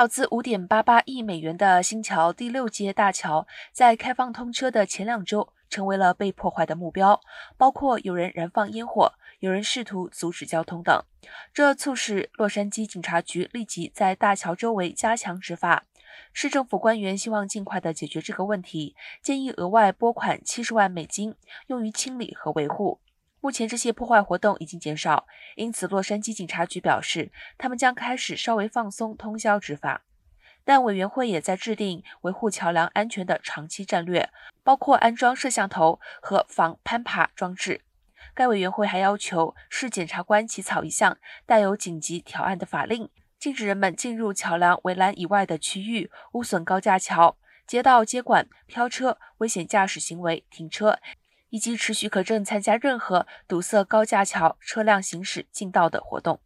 耗资五点八八亿美元的新桥第六街大桥，在开放通车的前两周，成为了被破坏的目标，包括有人燃放烟火，有人试图阻止交通等。这促使洛杉矶警察局立即在大桥周围加强执法。市政府官员希望尽快的解决这个问题，建议额外拨款七十万美金，用于清理和维护。目前这些破坏活动已经减少，因此洛杉矶警察局表示，他们将开始稍微放松通宵执法。但委员会也在制定维护桥梁安全的长期战略，包括安装摄像头和防攀爬装置。该委员会还要求市检察官起草一项带有紧急条案的法令，禁止人们进入桥梁围栏以外的区域，污损高架桥、街道接管、飘车、危险驾驶行为、停车。以及持许可证参加任何堵塞高架桥车辆行驶进道的活动。